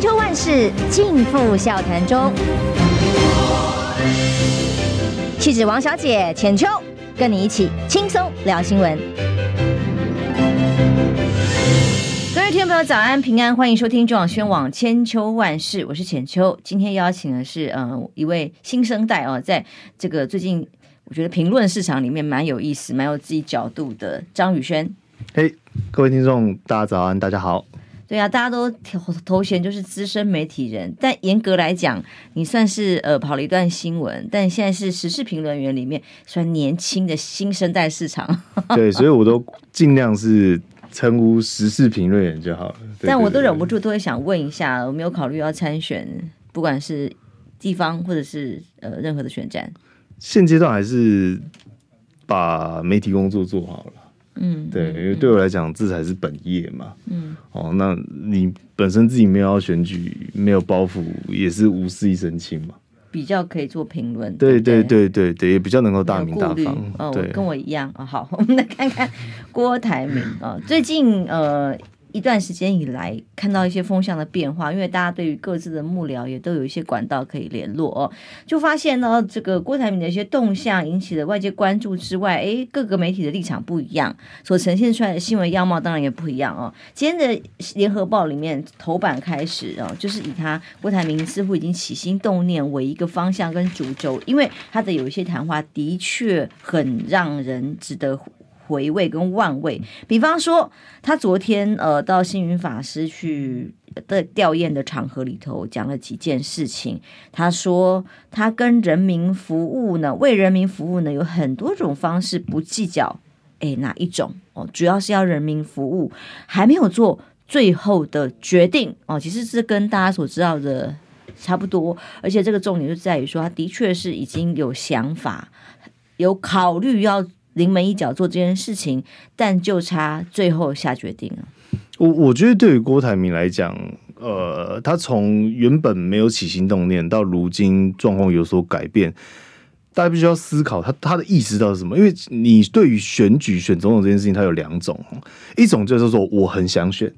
千秋万世尽付笑谈中。气质王小姐浅秋，跟你一起轻松聊新闻。各位听众朋友，早安平安，欢迎收听中广宣网千秋万世，我是浅秋。今天邀请的是呃一位新生代哦，在这个最近我觉得评论市场里面蛮有意思、蛮有自己角度的张宇轩。嘿，各位听众，大家早安，大家好。对啊，大家都头头衔就是资深媒体人，但严格来讲，你算是呃跑了一段新闻，但现在是时事评论员里面算年轻的新生代市场。对，所以我都尽量是称呼时事评论员就好了。但我都忍不住都会想问一下，有没有考虑要参选，不管是地方或者是呃任何的选战？现阶段还是把媒体工作做好了。嗯，对，因为对我来讲，这才是本业嘛。嗯，哦，那你本身自己没有要选举，没有包袱，也是无事一身轻嘛。比较可以做评论，对对对对对，也比较能够大名大方。哦，跟我一样啊。好，我们来看看郭台铭啊，最近呃。一段时间以来，看到一些风向的变化，因为大家对于各自的幕僚也都有一些管道可以联络哦，就发现呢，这个郭台铭的一些动向引起了外界关注之外，诶，各个媒体的立场不一样，所呈现出来的新闻样貌当然也不一样哦。今天的联合报里面头版开始哦，就是以他郭台铭似乎已经起心动念为一个方向跟主轴，因为他的有一些谈话的确很让人值得。回味跟万味，比方说，他昨天呃到星云法师去的吊唁的场合里头讲了几件事情。他说他跟人民服务呢，为人民服务呢有很多种方式，不计较诶哪一种哦，主要是要人民服务，还没有做最后的决定哦。其实是跟大家所知道的差不多，而且这个重点就在于说，他的确是已经有想法，有考虑要。临门一脚做这件事情，但就差最后下决定。我我觉得对于郭台铭来讲，呃，他从原本没有起心动念，到如今状况有所改变，大家必须要思考他他的意识到是什么。因为你对于选举选总统这件事情，它有两种，一种就是说我很想选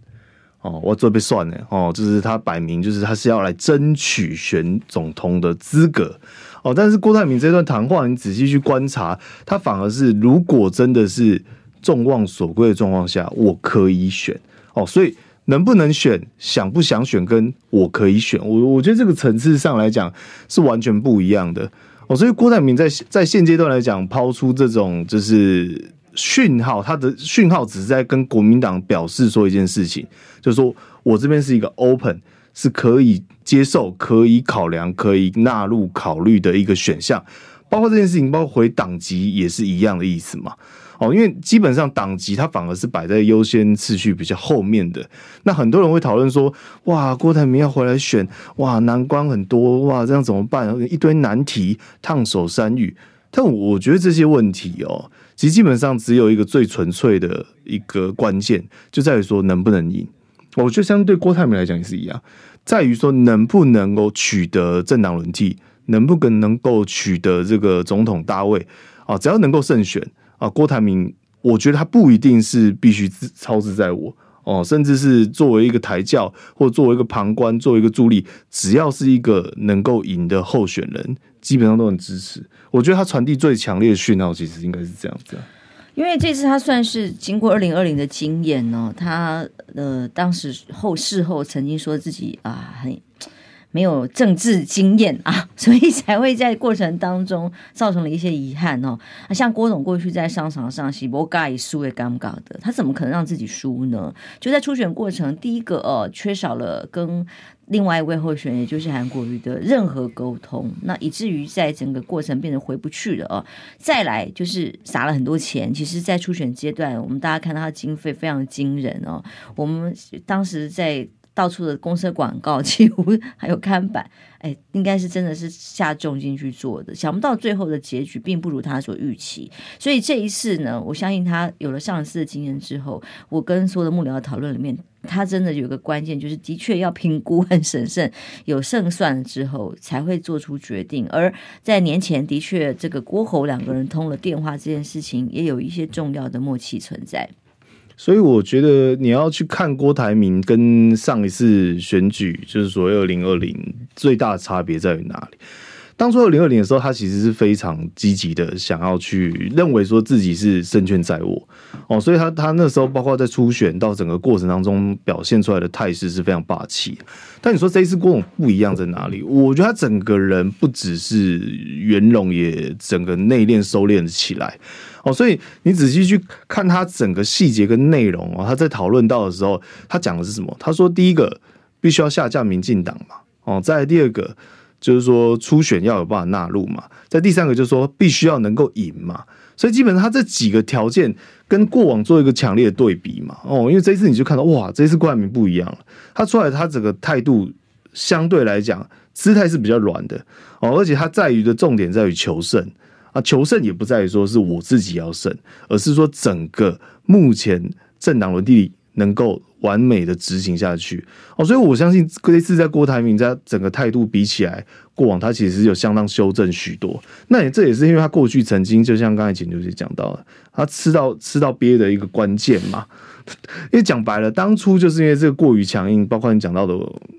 哦，我这边算了哦，就是他摆明就是他是要来争取选总统的资格。哦，但是郭台铭这段谈话，你仔细去观察，他反而是如果真的是众望所归的状况下，我可以选哦，所以能不能选，想不想选，跟我可以选，我我觉得这个层次上来讲是完全不一样的哦。所以郭台铭在在现阶段来讲，抛出这种就是讯号，他的讯号只是在跟国民党表示说一件事情，就是说我这边是一个 open。是可以接受、可以考量、可以纳入考虑的一个选项，包括这件事情，包括回党籍也是一样的意思嘛？哦，因为基本上党籍它反而是摆在优先次序比较后面的。那很多人会讨论说，哇，郭台铭要回来选，哇，难关很多，哇，这样怎么办？一堆难题，烫手山芋。但我觉得这些问题哦，其实基本上只有一个最纯粹的一个关键，就在于说能不能赢。我觉得相对郭台铭来讲也是一样，在于说能不能够取得政党轮替，能不能能够取得这个总统大位啊，只要能够胜选啊，郭台铭，我觉得他不一定是必须操之在我哦，甚至是作为一个台教或作为一个旁观，作为一个助力，只要是一个能够赢的候选人，基本上都很支持。我觉得他传递最强烈的讯号，其实应该是这样子。因为这次他算是经过二零二零的经验呢，他呃当时后事后曾经说自己啊很没有政治经验 啊，所以才会在过程当中造成了一些遗憾哦。像郭董过去在商场上是不尬输也尴尬的，他怎么可能让自己输呢？就在初选过程，第一个呃缺少了跟。另外一位候选人，也就是韩国瑜的任何沟通，那以至于在整个过程变得回不去了哦。再来就是撒了很多钱，其实，在初选阶段，我们大家看到他经费非常惊人哦。我们当时在。到处的公车广告，几乎还有看板，哎，应该是真的是下重金去做的。想不到最后的结局并不如他所预期，所以这一次呢，我相信他有了上一次的经验之后，我跟所有的幕僚讨论里面，他真的有个关键，就是的确要评估很审慎，有胜算之后才会做出决定。而在年前，的确这个郭侯两个人通了电话这件事情，也有一些重要的默契存在。所以我觉得你要去看郭台铭跟上一次选举，就是说二零二零最大的差别在于哪里？当初二零二零的时候，他其实是非常积极的，想要去认为说自己是胜券在握哦，所以他他那时候包括在初选到整个过程当中表现出来的态势是非常霸气。但你说这一次郭董不一样在哪里？我觉得他整个人不只是圆融，也整个内敛收敛起来哦。所以你仔细去看他整个细节跟内容哦，他在讨论到的时候，他讲的是什么？他说第一个必须要下架民进党嘛，哦，再来第二个。就是说初选要有办法纳入嘛，在第三个就是说必须要能够赢嘛，所以基本上他这几个条件跟过往做一个强烈的对比嘛，哦，因为这一次你就看到哇，这一次郭台铭不一样了，他出来他整个态度相对来讲姿态是比较软的。哦，而且他在于的重点在于求胜。啊，求胜也不在于说是我自己要胜，而是说整个目前政党轮替能够。完美的执行下去哦，所以我相信这次在郭台铭在整个态度比起来，过往他其实有相当修正许多。那也这也是因为他过去曾经就像刚才简就是讲到了，他吃到吃到憋的一个关键嘛。因为讲白了，当初就是因为这个过于强硬，包括你讲到的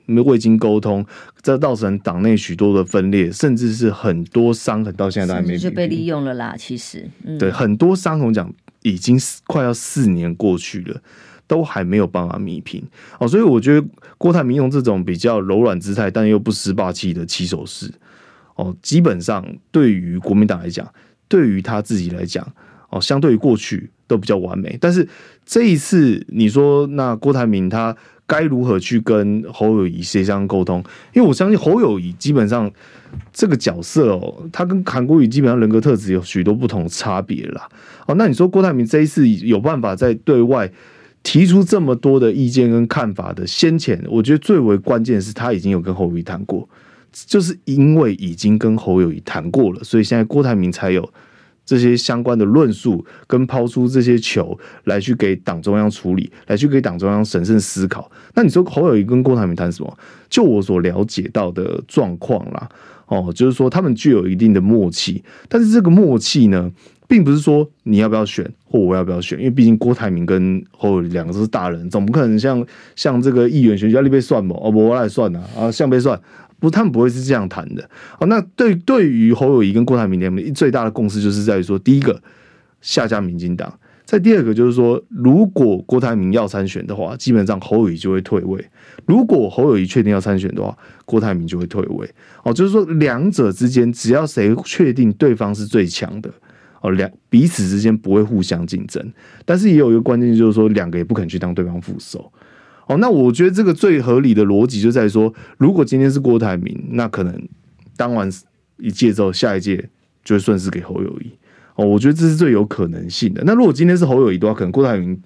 未经沟通，这造成党内许多的分裂，甚至是很多伤痕到现在都还没就被利用了啦。其实，嗯、对很多伤痕讲已经快要四年过去了。都还没有办法弥平哦，所以我觉得郭台铭用这种比较柔软姿态，但又不失霸气的起手式哦，基本上对于国民党来讲，对于他自己来讲哦，相对于过去都比较完美。但是这一次，你说那郭台铭他该如何去跟侯友宜协商沟通？因为我相信侯友宜基本上这个角色哦，他跟韩国瑜基本上人格特质有许多不同差别啦。哦，那你说郭台铭这一次有办法在对外？提出这么多的意见跟看法的先前，我觉得最为关键是他已经有跟侯友宜谈过，就是因为已经跟侯友宜谈过了，所以现在郭台铭才有这些相关的论述跟抛出这些球来去给党中央处理，来去给党中央审慎思考。那你说侯友宜跟郭台铭谈什么？就我所了解到的状况啦，哦，就是说他们具有一定的默契，但是这个默契呢？并不是说你要不要选或我要不要选，因为毕竟郭台铭跟侯友宜两个都是大人，总不可能像像这个议员选举要被算嘛？哦，我来算呐啊，像被算，不，他们不会是这样谈的。哦，那对对于侯友宜跟郭台铭两个最大的共识就是在于说，第一个下架民进党，再第二个就是说，如果郭台铭要参选的话，基本上侯友宜就会退位；如果侯友宜确定要参选的话，郭台铭就会退位。哦，就是说两者之间，只要谁确定对方是最强的。哦，两彼此之间不会互相竞争，但是也有一个关键，就是说两个也不肯去当对方副手。哦，那我觉得这个最合理的逻辑就在于说，如果今天是郭台铭，那可能当完一届之后，下一届就会顺势给侯友宜。哦，我觉得这是最有可能性的。那如果今天是侯友宜的话，可能郭台铭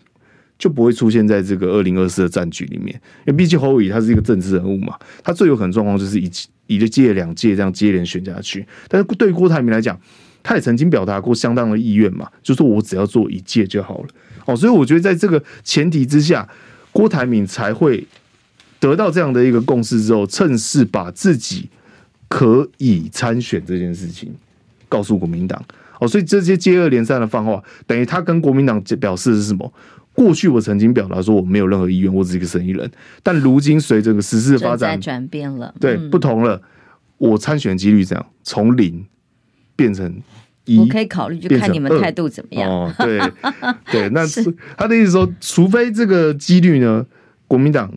就不会出现在这个二零二四的战局里面，因为毕竟侯友宜他是一个政治人物嘛，他最有可能状况就是一一个届两届这样接连选下去。但是对郭台铭来讲，他也曾经表达过相当的意愿嘛，就说我只要做一届就好了哦，所以我觉得在这个前提之下，郭台铭才会得到这样的一个共识之后，趁势把自己可以参选这件事情告诉国民党哦，所以这些接二连三的放话，等于他跟国民党表示的是什么？过去我曾经表达说我没有任何意愿，我只是一个生意人，但如今随着个时事发展转变了，对，不同了，我参选几率这样从零变成。我可以考虑，就看你们态度怎么样。哦，对 对，那是他的意思说，除非这个几率呢，国民党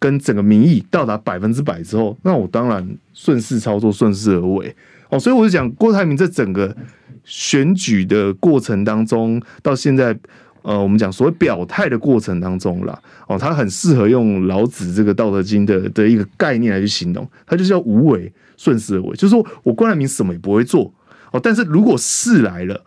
跟整个民意到达百分之百之后，那我当然顺势操作，顺势而为。哦，所以我就讲郭台铭在整个选举的过程当中，到现在呃，我们讲所谓表态的过程当中啦，哦，他很适合用老子这个《道德经》的的一个概念来去形容，他就是要无为，顺势而为，就是说我郭台铭什么也不会做。哦，但是如果事来了，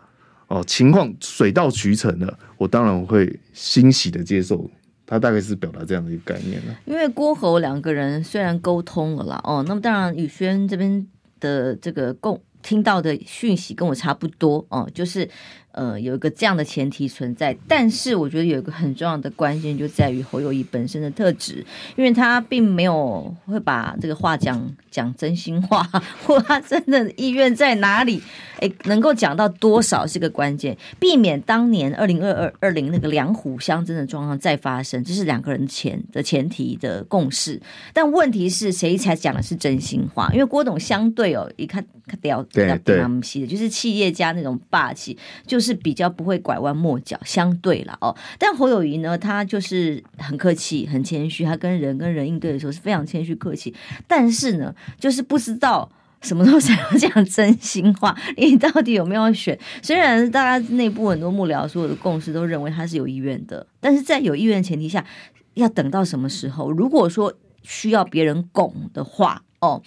哦，情况水到渠成了，我当然会欣喜的接受。他大概是表达这样的一个概念了。因为郭侯两个人虽然沟通了啦，哦，那么当然宇轩这边的这个共听到的讯息跟我差不多哦，就是呃，有一个这样的前提存在，但是我觉得有一个很重要的关键就在于侯友谊本身的特质，因为他并没有会把这个话讲讲真心话，或他真的意愿在哪里，哎，能够讲到多少是个关键，避免当年二零二二二零那个两虎相争的状况再发生，这是两个人前的前提的共识。但问题是谁才讲的是真心话？因为郭董相对哦，一看他屌对对，就是企业家那种霸气就。是比较不会拐弯抹角，相对了哦。但侯友宜呢，他就是很客气、很谦虚，他跟人跟人应对的时候是非常谦虚客气。但是呢，就是不知道什么时候才要讲真心话。你到底有没有选？虽然大家内部很多幕僚所有的共识都认为他是有意愿的，但是在有意愿的前提下，要等到什么时候？如果说需要别人拱的话，哦，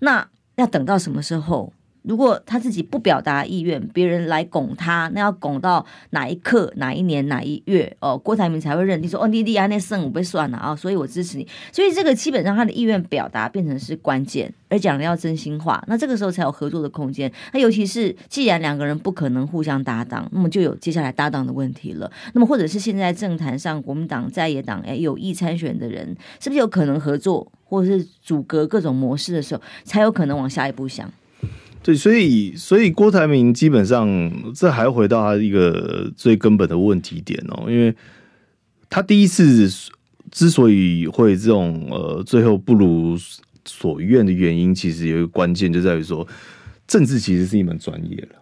那要等到什么时候？如果他自己不表达意愿，别人来拱他，那要拱到哪一刻、哪一年、哪一月哦？郭台铭才会认定说哦，你你安那胜我被算了啊，所以我支持你。所以这个基本上他的意愿表达变成是关键，而讲的要真心话，那这个时候才有合作的空间。那尤其是既然两个人不可能互相搭档，那么就有接下来搭档的问题了。那么或者是现在政坛上国民党在野党诶有意参选的人，是不是有可能合作，或者是阻隔各种模式的时候，才有可能往下一步想。对，所以所以郭台铭基本上这还回到他一个最根本的问题点哦，因为他第一次之所以会这种呃最后不如所愿的原因，其实有一个关键就在于说，政治其实是一门专业了。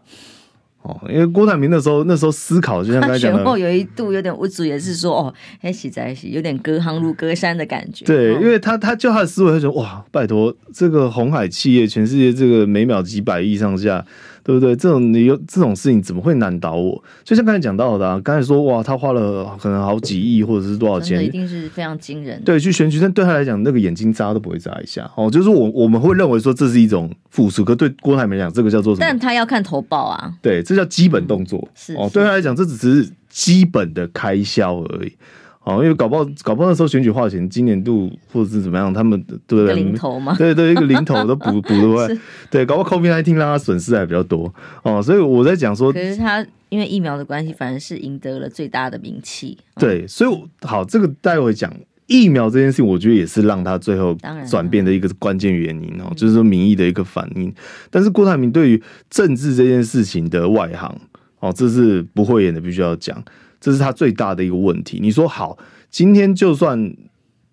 哦，因为郭台铭那时候那时候思考，就像刚才讲的，选后有一度有点无助，也是说哦，还是在一起，有点隔行如隔山的感觉。对，因为他他就他的思维，他说哇，拜托，这个红海企业，全世界这个每秒几百亿上下。对不对？这种你有这种事情怎么会难倒我？就像刚才讲到的，啊，刚才说哇，他花了可能好几亿或者是多少钱，一定是非常惊人。对，去选举，但对他来讲，那个眼睛眨都不会眨一下。哦，就是我我们会认为说这是一种付出，可对郭台铭来讲，这个叫做什么？但他要看投报啊。对，这叫基本动作。嗯、是哦，对他来讲，这只是基本的开销而已。哦，因为搞不好，搞不好那时候选举花钱，今年度或者是怎么样，他们对不 对？零头嘛，对对，一个零头都补补的话，对，搞不好 COVID-19 让他损失还比较多哦。所以我在讲说，可是他因为疫苗的关系，反而是赢得了最大的名气。对，所以好，这个待会讲疫苗这件事情，我觉得也是让他最后转变的一个关键原因哦，就是说民意的一个反应。但是郭台铭对于政治这件事情的外行哦，这是不会演的，必须要讲。这是他最大的一个问题。你说好，今天就算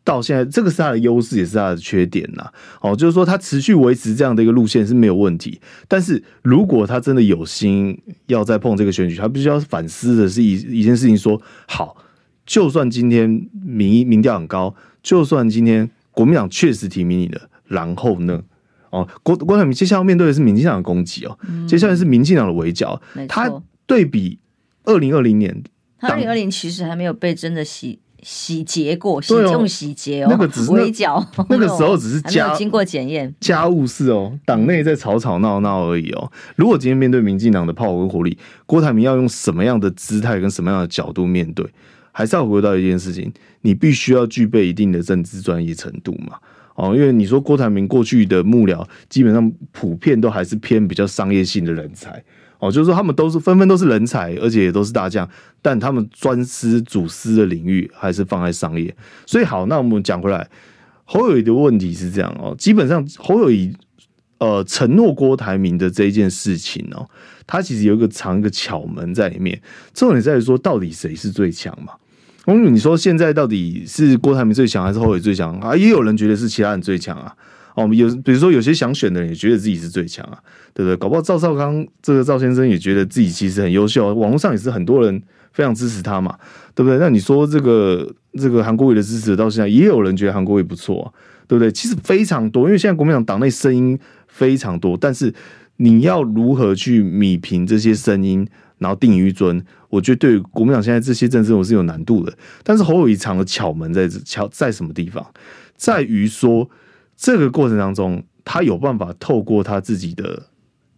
到现在，这个是他的优势，也是他的缺点呐。哦，就是说他持续维持这样的一个路线是没有问题。但是如果他真的有心要再碰这个选举，他必须要反思的是一一件事情：说好，就算今天民意民调很高，就算今天国民党确实提名你了，然后呢？哦，郭郭台铭接下来要面对的是民进党的攻击哦，嗯、接下来是民进党的围剿。他对比二零二零年。二零二零其实还没有被真的洗洗劫过，洗用洗劫哦，那个只是围剿，那个时候只是家经过检验家务事哦，党内在吵吵闹闹而已哦。如果今天面对民进党的炮火跟火力，郭台铭要用什么样的姿态跟什么样的角度面对？还是要回到一件事情，你必须要具备一定的政治专业程度嘛？哦，因为你说郭台铭过去的幕僚基本上普遍都还是偏比较商业性的人才。哦，就是说他们都是纷纷都是人才，而且也都是大将，但他们专司主司的领域还是放在商业。所以好，那我们讲回来，侯友宜的问题是这样哦，基本上侯友谊呃承诺郭台铭的这一件事情哦，他其实有一个藏一个巧门在里面。重点在于说，到底谁是最强嘛？嗯，你说现在到底是郭台铭最强，还是侯友宜最强啊？也有人觉得是其他人最强啊。哦，有比如说有些想选的人也觉得自己是最强啊，对不对？搞不好赵少康这个赵先生也觉得自己其实很优秀，网络上也是很多人非常支持他嘛，对不对？那你说这个这个韩国瑜的支持到现在也有人觉得韩国瑜不错啊，对不对？其实非常多，因为现在国民党党内声音非常多，但是你要如何去米平这些声音，然后定于尊，我觉得对国民党现在这些政治我是有难度的。但是侯友宜藏的巧门在这巧在什么地方？在于说。这个过程当中，他有办法透过他自己的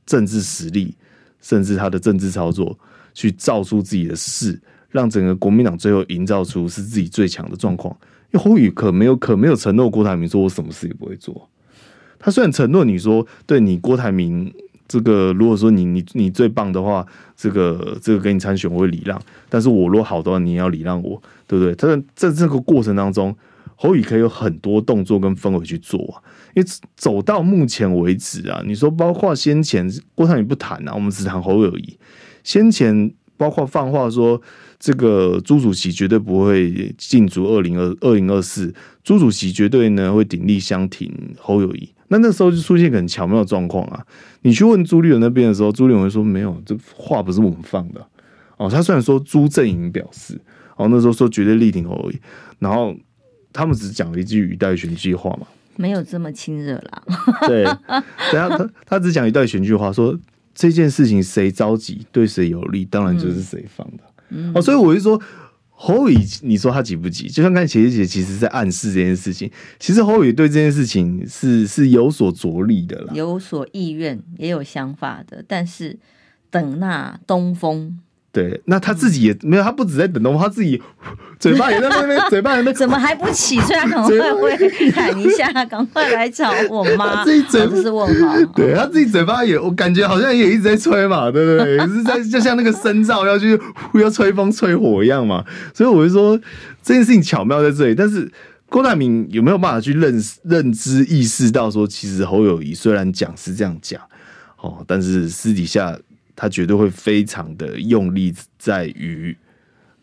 政治实力，甚至他的政治操作，去造出自己的势，让整个国民党最后营造出是自己最强的状况。因为侯友宜可没有可没有承诺郭台铭说我什么事也不会做。他虽然承诺你说，对你郭台铭这个如果说你你你最棒的话，这个这个给你参选我会礼让，但是我若好的话，你也要礼让我，对不对？他在这个过程当中，侯友宜可以有很多动作跟氛围去做啊。因为走到目前为止啊，你说包括先前郭台铭不谈啊，我们只谈侯友宜。先前包括放话说，这个朱主席绝对不会进足二零二二零二四，朱主席绝对呢会鼎力相挺侯友谊。那那时候就出现很巧妙的状况啊，你去问朱立伦那边的时候，朱立伦会说没有，这话不是我们放的哦。他虽然说朱阵营表示哦，那时候说绝对力挺侯友谊，然后他们只讲了一句语带选举话嘛。没有这么亲热啦。对，他他他只讲一段选举话，说这件事情谁着急对谁有利，当然就是谁放的。嗯、哦，所以我就说侯宇，你说他急不急？就像刚才姐姐其实在暗示这件事情，其实侯友宜对这件事情是是有所着力的啦，有所意愿，也有想法的，但是等那东风。对，那他自己也没有，他不止在等东风，他自己 嘴巴也在那边，嘴巴也在那 怎么还不起？所以他可能 会会喊一下，赶快来找我妈。自己嘴巴是问号，对他自己嘴巴也，我感觉好像也一直在吹嘛，对不对？是在就像那个深造要去要吹风吹火一样嘛。所以我就说这件事情巧妙在这里，但是郭台铭有没有办法去认识、认知、意识到说，其实侯友谊虽然讲是这样讲哦，但是私底下。他绝对会非常的用力，在于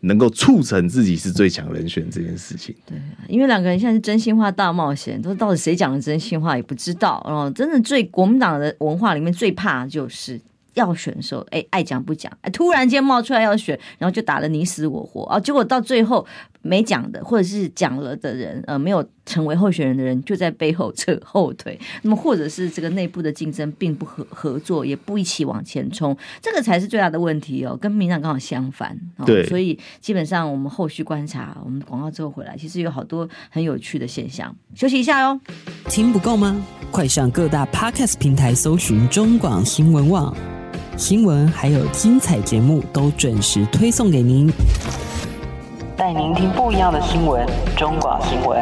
能够促成自己是最强人选这件事情。对，因为两个人现在是真心话大冒险，都到底谁讲的真心话也不知道。哦，真的最国民党的文化里面最怕就是。要选的时候，哎、爱讲不讲，哎，突然间冒出来要选，然后就打得你死我活啊！结果到最后没讲的，或者是讲了的人，呃，没有成为候选人的人，就在背后 扯后腿。那么，或者是这个内部的竞争并不合合作，也不一起往前冲，这个才是最大的问题哦。跟民进党刚好相反，哦、对，所以基本上我们后续观察，我们广告之后回来，其实有好多很有趣的现象。休息一下哟，听不够吗？快上各大 Podcast 平台搜寻中广新闻网。新闻还有精彩节目都准时推送给您，带您听不一样的新闻。中广新闻，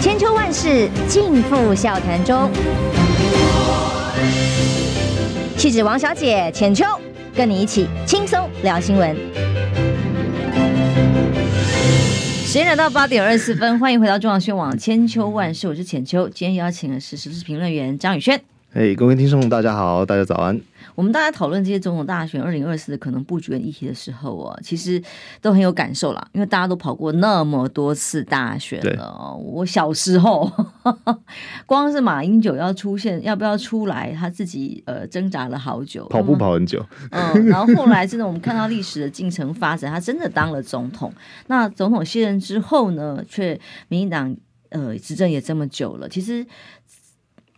千秋万世尽付笑谈中。气质王小姐浅秋，跟你一起轻松聊新闻。时间来到八点二十四分，欢迎回到中广新闻网千秋万世，我是浅秋。今天邀请的是时事评论员张宇轩。嘿，hey, 各位听众，大家好，大家早安。我们大家讨论这些总统大选二零二四的可能布局跟议题的时候哦，其实都很有感受啦，因为大家都跑过那么多次大选了。对我小时候 光是马英九要出现，要不要出来，他自己呃挣扎了好久，跑步跑很久。嗯，然后后来真的我们看到历史的进程发展，他真的当了总统。那总统卸任之后呢，却民进党呃执政也这么久了，其实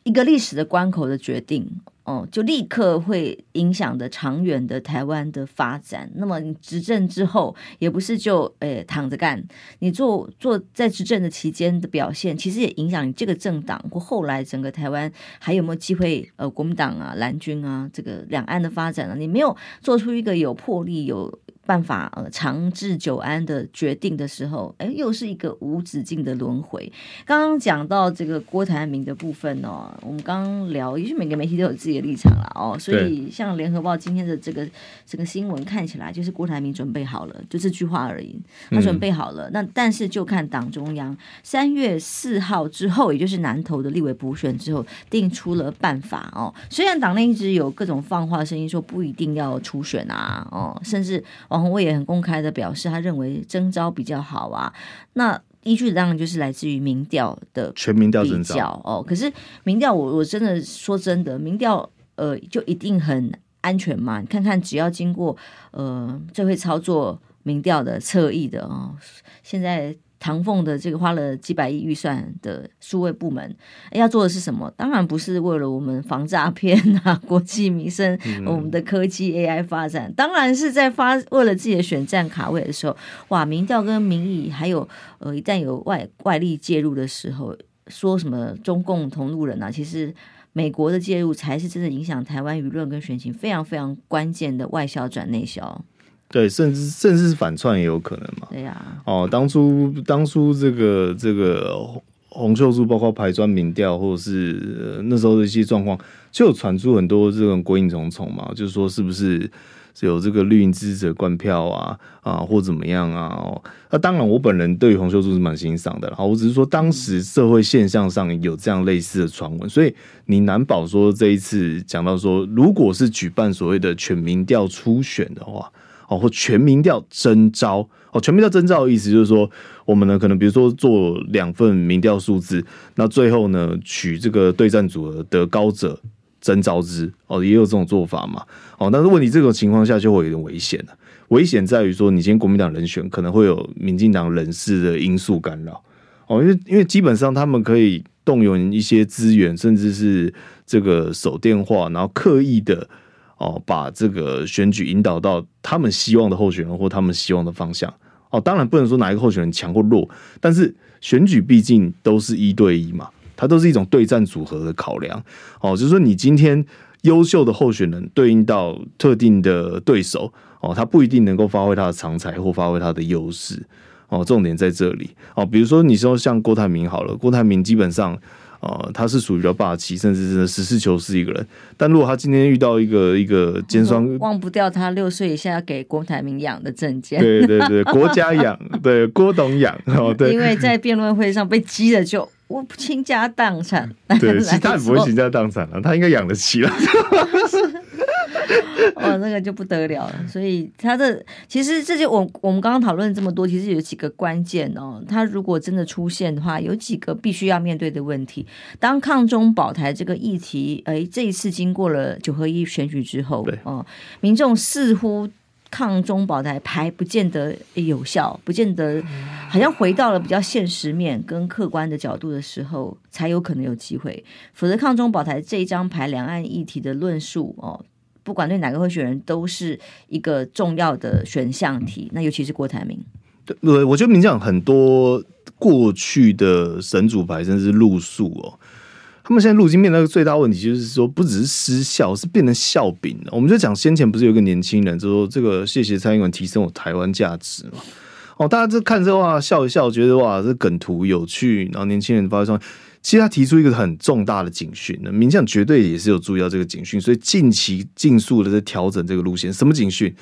一个历史的关口的决定。哦，就立刻会影响的长远的台湾的发展。那么你执政之后，也不是就诶、躺着干，你做做在执政的期间的表现，其实也影响你这个政党或后来整个台湾还有没有机会？呃，国民党啊、蓝军啊，这个两岸的发展啊，你没有做出一个有魄力有。办法呃长治久安的决定的时候，哎，又是一个无止境的轮回。刚刚讲到这个郭台铭的部分哦，我们刚刚聊，也许每个媒体都有自己的立场了哦，所以像联合报今天的这个这个新闻看起来就是郭台铭准备好了，就这句话而已，他准备好了。嗯、那但是就看党中央三月四号之后，也就是南投的立委补选之后，定出了办法哦。虽然党内一直有各种放话声音说不一定要初选啊，哦，甚至洪伟也很公开的表示，他认为征招比较好啊。那依据当然就是来自于民调的全民调征召哦。可是民调，我我真的说真的，民调呃就一定很安全吗？你看看，只要经过呃最会操作民调的侧翼的哦，现在。唐凤的这个花了几百亿预算的数位部门，要做的是什么？当然不是为了我们防诈骗啊、国计民生、我们的科技 AI 发展，当然是在发为了自己的选战卡位的时候，哇！民调跟民意，还有呃，一旦有外外力介入的时候，说什么中共同路人啊，其实美国的介入才是真的影响台湾舆论跟选情非常非常关键的外销转内销。对，甚至甚至是反串也有可能嘛。对呀、啊。哦，当初当初这个这个洪秀柱包括排砖民调，或者是、呃、那时候的一些状况，就有传出很多这种鬼影重重嘛，就是说是不是有这个绿营支持者灌票啊啊，或怎么样啊？哦，那当然，我本人对于洪秀柱是蛮欣赏的，然后我只是说当时社会现象上有这样类似的传闻，所以你难保说这一次讲到说，如果是举办所谓的全民调初选的话。哦，或全民调征召哦，全民调征召的意思就是说，我们呢可能比如说做两份民调数字，那最后呢取这个对战组合得高者征召之哦，也有这种做法嘛。哦，但是问题这种情况下就会有点危险了，危险在于说，你今天国民党人选可能会有民进党人士的因素干扰哦，因为因为基本上他们可以动用一些资源，甚至是这个手电话，然后刻意的。哦，把这个选举引导到他们希望的候选人或他们希望的方向。哦，当然不能说哪一个候选人强或弱，但是选举毕竟都是一对一嘛，它都是一种对战组合的考量。哦，就是说你今天优秀的候选人对应到特定的对手，哦，他不一定能够发挥他的长才或发挥他的优势。哦，重点在这里。哦，比如说你说像郭台铭好了，郭台铭基本上。呃，他是属于比较霸气，甚至真的实事求是一个人。但如果他今天遇到一个一个尖酸，忘不掉他六岁以下要给郭台铭养的证件，对对对，国家养，对郭董养哦，对。因为在辩论会上被激的，就我倾家荡产。对，其他也不会倾家荡产了，他应该养得起了。哦，那个就不得了了。所以他的其实这就我我们刚刚讨论这么多，其实有几个关键哦。他如果真的出现的话，有几个必须要面对的问题。当抗中保台这个议题，哎，这一次经过了九合一选举之后，哦，民众似乎抗中保台牌不见得有效，不见得好像回到了比较现实面跟客观的角度的时候，才有可能有机会。否则，抗中保台这一张牌，两岸议题的论述哦。不管对哪个候选人都是一个重要的选项题，那尤其是郭台铭。对，我觉得民进党很多过去的神主牌，甚至是路数哦，他们现在路经面临的最大问题就是说，不只是失效，是变成笑柄了。我们就讲先前不是有个年轻人就说这个谢谢蔡英文提升我台湾价值嘛？哦，大家这看这话笑一笑，觉得哇这梗图有趣，然后年轻人发现。其实他提出一个很重大的警讯，那民进党绝对也是有注意到这个警讯，所以近期尽速的在调整这个路线。什么警讯？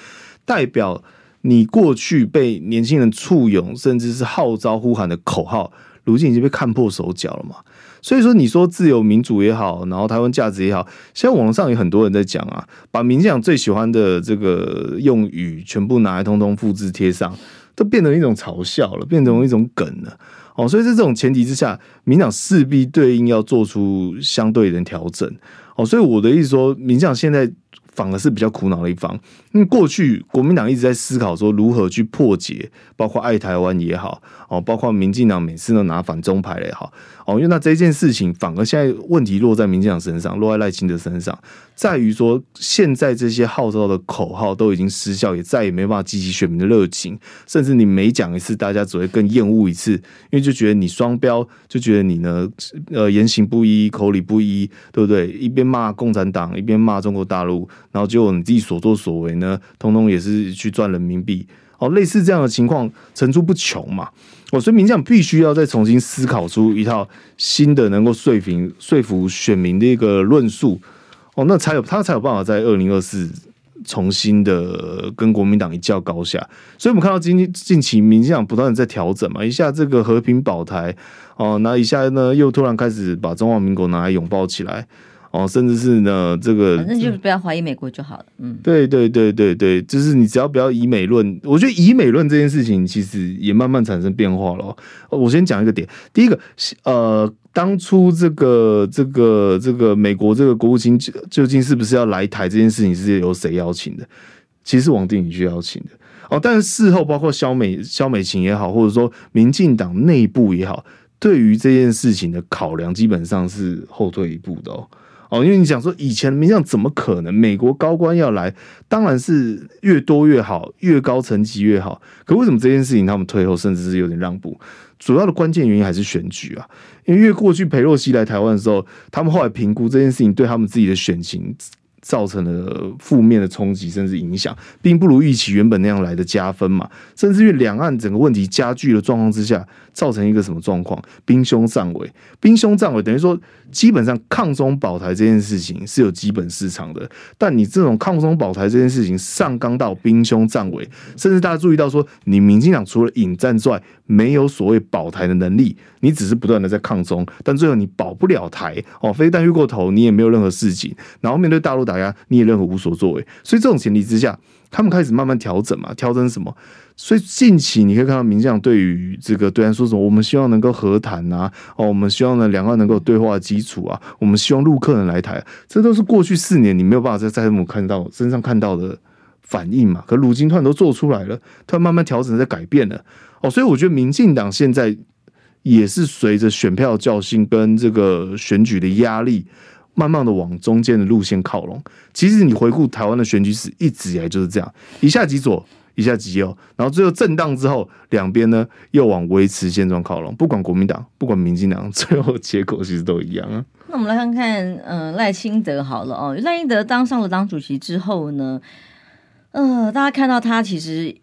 代表你过去被年轻人簇拥，甚至是号召呼喊的口号，如今已经被看破手脚了嘛？所以说，你说自由民主也好，然后台湾价值也好，现在网上有很多人在讲啊，把民进党最喜欢的这个用语全部拿来通通复制贴上，都变成一种嘲笑了，变成一种梗了。哦，所以在这种前提之下，民党势必对应要做出相对的调整。哦，所以我的意思说，民进党现在反而是比较苦恼的一方，因为过去国民党一直在思考说如何去破解，包括爱台湾也好，哦，包括民进党每次都拿反中牌也好，哦，因为那这件事情反而现在问题落在民进党身上，落在赖清德身上。在于说，现在这些号召的口号都已经失效，也再也没办法激起选民的热情。甚至你每讲一次，大家只会更厌恶一次，因为就觉得你双标，就觉得你呢，呃，言行不一，口里不一，对不对？一边骂共产党，一边骂中国大陆，然后结果你自己所作所为呢，通通也是去赚人民币。哦，类似这样的情况层出不穷嘛。哦，所以民进党必须要再重新思考出一套新的能够说服说服选民的一个论述。哦，那才有他才有办法在二零二四重新的跟国民党一较高下，所以我们看到近近期民进党不断的在调整嘛，一下这个和平保台哦，那一下呢又突然开始把中华民国拿来拥抱起来哦，甚至是呢这个反正就是不要怀疑美国就好了，嗯，对对对对对，就是你只要不要以美论，我觉得以美论这件事情其实也慢慢产生变化了。我先讲一个点，第一个呃。当初这个这个这个美国这个国务卿究竟是不是要来台这件事情是由谁邀请的？其实是王定宇去邀请的哦。但是事后包括萧美萧美琴也好，或者说民进党内部也好，对于这件事情的考量基本上是后退一步的哦。哦，因为你想说以前民进党怎么可能美国高官要来？当然是越多越好，越高层级越好。可为什么这件事情他们退后，甚至是有点让步？主要的关键原因还是选举啊，因为过去裴洛西来台湾的时候，他们后来评估这件事情对他们自己的选情造成了负面的冲击，甚至影响，并不如预期原本那样来的加分嘛。甚至于两岸整个问题加剧的状况之下，造成一个什么状况？兵凶战危，兵凶战危等于说，基本上抗中保台这件事情是有基本市场的。但你这种抗中保台这件事情上纲到兵凶战危，甚至大家注意到说，你民进党除了引战之外，没有所谓保台的能力，你只是不断的在抗中，但最后你保不了台哦，飞弹越过头，你也没有任何事情，然后面对大陆打压，你也任何无所作为，所以这种前提之下，他们开始慢慢调整嘛，调整什么？所以近期你可以看到民将对于这个对岸说什么，我们希望能够和谈啊，哦，我们希望呢两岸能够对话基础啊，我们希望陆客人来台，这都是过去四年你没有办法在蔡英文看到身上看到的反应嘛，可如今突然都做出来了，突然慢慢调整在改变了。所以我觉得民进党现在也是随着选票较劲跟这个选举的压力，慢慢的往中间的路线靠拢。其实你回顾台湾的选举史，一直以来就是这样，一下极左，一下极右，然后最后震荡之后，两边呢又往维持现状靠拢。不管国民党，不管民进党，最后结果其实都一样啊。那我们来看看，嗯、赖清德好了哦，赖清德当上了党主席之后呢，呃，大家看到他其实。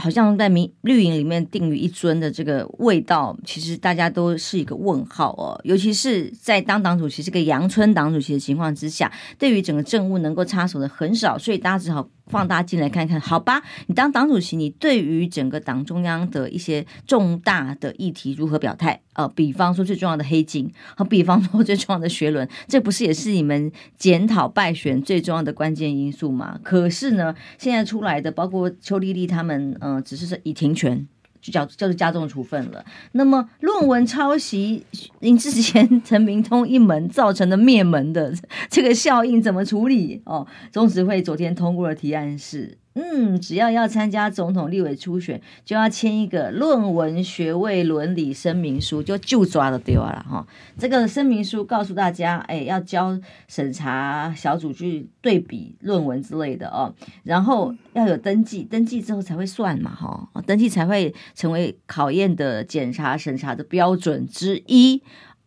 好像在民绿营里面定于一尊的这个味道，其实大家都是一个问号哦。尤其是在当党主席这个阳春党主席的情况之下，对于整个政务能够插手的很少，所以大家只好。放大镜来看看，好吧？你当党主席，你对于整个党中央的一些重大的议题如何表态？呃，比方说最重要的黑金，和比方说最重要的学伦，这不是也是你们检讨败选最重要的关键因素吗？可是呢，现在出来的包括邱丽丽他们，呃，只是说已停权。就叫就是加重处分了。那么论文抄袭，因之前陈明通一门造成的灭门的这个效应怎么处理？哦，中执会昨天通过的提案是。嗯，只要要参加总统、立委初选，就要签一个论文学位伦理声明书，就就抓了丢了哈。这个声明书告诉大家，哎，要交审查小组去对比论文之类的哦，然后要有登记，登记之后才会算嘛哈，登记才会成为考验的检查审查的标准之一。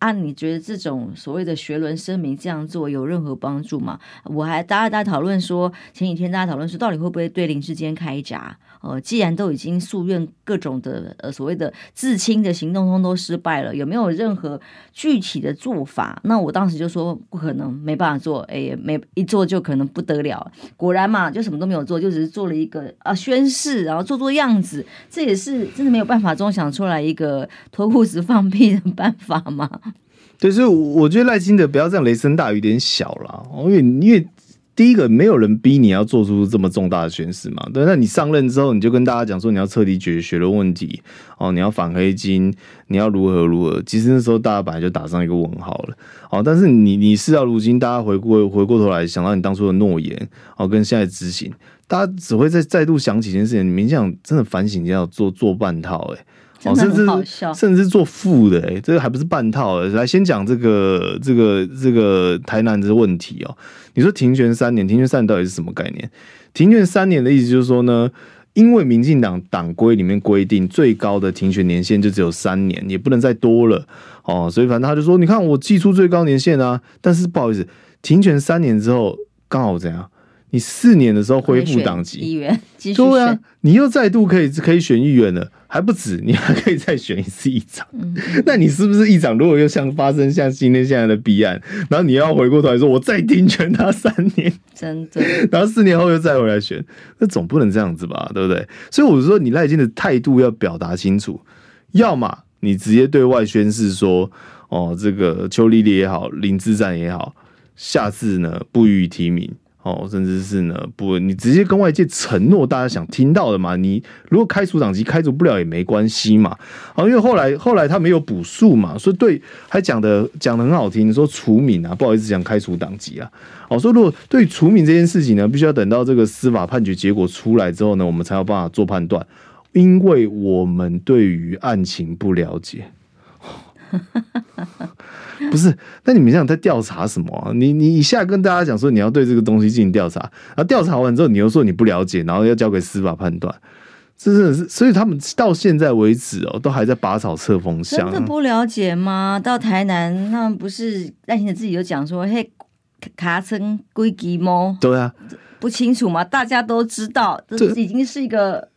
啊，你觉得这种所谓的学伦声明这样做有任何帮助吗？我还大家在讨论说，前几天大家讨论说，到底会不会对林志坚开闸？呃，既然都已经诉愿各种的呃所谓的自清的行动通都失败了，有没有任何具体的做法？那我当时就说不可能，没办法做，哎，没一做就可能不得了。果然嘛，就什么都没有做，就只是做了一个啊宣誓，然后做做样子，这也是真的没有办法中想出来一个脱裤子放屁的办法嘛？对，所以我觉得赖清德不要这样雷声大雨点小了，因为因为第一个没有人逼你要做出这么重大的宣誓嘛，对，那你上任之后你就跟大家讲说你要彻底解决学伦问题哦，你要反黑金，你要如何如何，其实那时候大家本来就打上一个问号了，哦，但是你你事到如今，大家回过回过头来想到你当初的诺言哦，跟现在执行，大家只会再再度想起一件事情，你们这样真的反省一下，做做半套哎。哦，甚至甚至做负的，哎，这个还不是半套。来，先讲这个这个这个台南的问题哦。你说停权三年，停权三年到底是什么概念？停权三年的意思就是说呢，因为民进党党规里面规定，最高的停权年限就只有三年，也不能再多了哦。所以反正他就说，你看我寄出最高年限啊，但是不好意思，停权三年之后刚好怎样？你四年的时候恢复党籍，议员 对啊，你又再度可以可以选议员了，还不止，你还可以再选一次议长。嗯、那你是不是议长？如果又像发生像今天现在的弊案，然后你要回过头来说，我再听权他三年，真的，然后四年后又再回来选，那总不能这样子吧？对不对？所以我说，你赖金的态度要表达清楚，要么你直接对外宣誓说，哦，这个邱丽丽也好，林智坚也好，下次呢不予以提名。哦，甚至是呢，不，你直接跟外界承诺大家想听到的嘛。你如果开除党籍开除不了也没关系嘛。啊，因为后来后来他没有补诉嘛，所以对还讲的讲的很好听，说除名啊，不好意思讲开除党籍啊。哦，所以如果对除名这件事情呢，必须要等到这个司法判决结果出来之后呢，我们才有办法做判断，因为我们对于案情不了解。不是，那你们想在调查什么啊？你你一下跟大家讲说你要对这个东西进行调查，然后调查完之后你又说你不了解，然后要交给司法判断，这真的是，所以他们到现在为止哦，都还在拔草测风向。真的不了解吗？到台南，他们不是赖清德自己有讲说，嘿。卡成归基么？对啊，不清楚吗？大家都知道，这已经是一个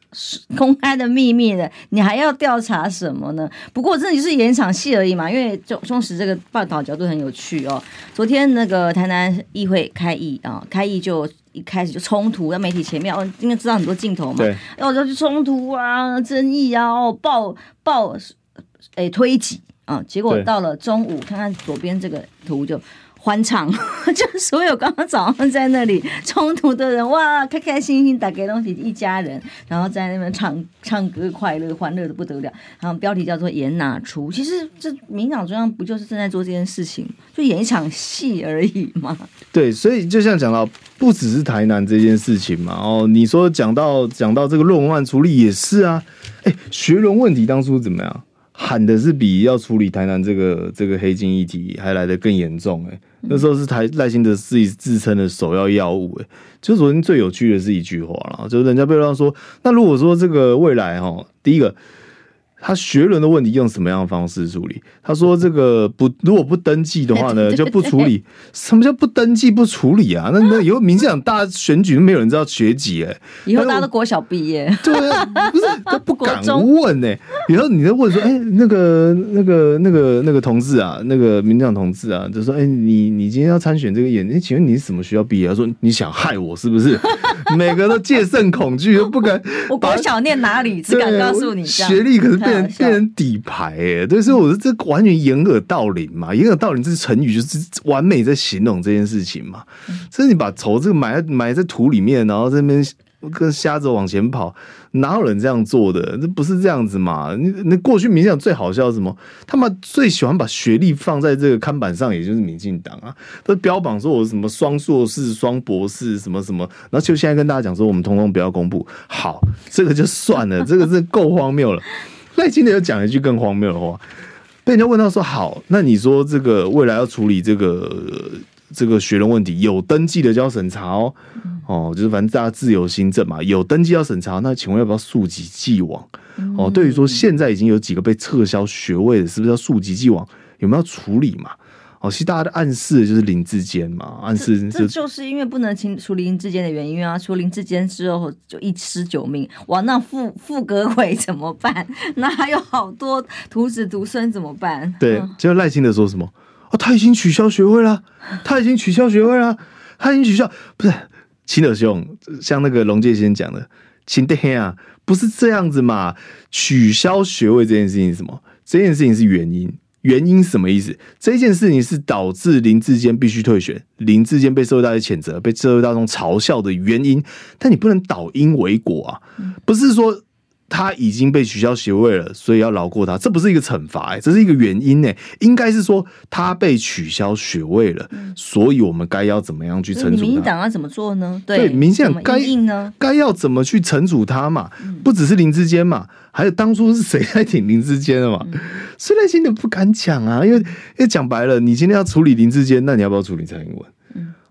公开的秘密了，你还要调查什么呢？不过这里是演一场戏而已嘛，因为中中时这个报道角度很有趣哦。昨天那个台南议会开议啊，开议就一开始就冲突，在媒体前面哦，因为知道很多镜头嘛，对，然后就冲突啊，争议啊，哦，爆爆，诶，推挤啊，结果到了中午，看看左边这个图就。欢唱，就所有刚刚早上在那里冲突的人，哇，开开心心打给东西一家人，然后在那边唱唱歌，快乐欢乐的不得了。然后标题叫做“演哪出”，其实这民党中央不就是正在做这件事情，就演一场戏而已嘛。对，所以就像讲到，不只是台南这件事情嘛。哦，你说讲到讲到这个论文案处理也是啊。哎，学伦问题当初怎么样？喊的是比要处理台南这个这个黑金议题还来得更严重哎、欸，那时候是台赖清德自己自称的首要药物哎、欸，就昨天最有趣的是一句话了，就是人家被问说，那如果说这个未来哈，第一个。他学伦的问题用什么样的方式处理？他说：“这个 不，如果不登记的话呢，就不处理。什么叫不登记不处理啊？那那以后民进党大选举都没有人知道学籍哎，以后大家都国小毕业，对啊，不是他不敢问哎。以后你在问说，哎，那个那个那个那个同志啊，那个民进党同志啊，就说，哎，你你今天要参选这个演，哎，请问你是什么学校毕业？他说你想害我是不是？每个都戒慎恐惧，都不敢。我国小念哪里？只敢告诉你，学历可是变。”变成底牌哎，对，所以我说这完全掩耳盗铃嘛，掩耳盗铃这是成语，就是完美在形容这件事情嘛。所以你把仇这个埋在埋在土里面，然后这边跟瞎子往前跑，哪有人这样做的？这不是这样子嘛？你那过去民进党最好笑是什么？他们最喜欢把学历放在这个看板上，也就是民进党啊，都标榜说我什么双硕士、双博士什么什么，然后就现在跟大家讲说，我们通通不要公布。好，这个就算了，这个是够荒谬了。赖清德又讲了一句更荒谬的话，被人家问到说：“好，那你说这个未来要处理这个这个学人问题，有登记的就要审查哦，哦，就是反正大家自由新政嘛，有登记要审查，那请问要不要溯及既往？哦，对于说现在已经有几个被撤销学位的，是不是要溯及既往？有没有要处理嘛？”哦，其实大家的暗示就是林志坚嘛，暗示这，这就是因为不能清除林志坚的原因啊，除林志坚之后就一尸九命，哇，那傅傅格伟 怎么办？那还有好多徒子徒孙怎么办？对，就赖清德说什么？哦，他已经取消学位了，他已经取消学位了，他已经取消，不是清德兄，像那个龙介先讲的，清德啊，不是这样子嘛？取消学位这件事情是什么？这件事情是原因。原因是什么意思？这件事情是导致林志坚必须退选，林志坚被社会大众谴责、被社会大众嘲笑的原因。但你不能倒因为果啊，不是说他已经被取消学位了，所以要饶过他，这不是一个惩罚，哎，这是一个原因呢。应该是说他被取消学位了，所以我们该要怎么样去惩处他？民进党要怎么做呢？对，民进党该该要怎么去惩处他嘛？不只是林志坚嘛。还有当初是谁在挺林志坚的嘛？虽然现在不敢讲啊，因为因为讲白了，你今天要处理林志坚，那你要不要处理蔡英文？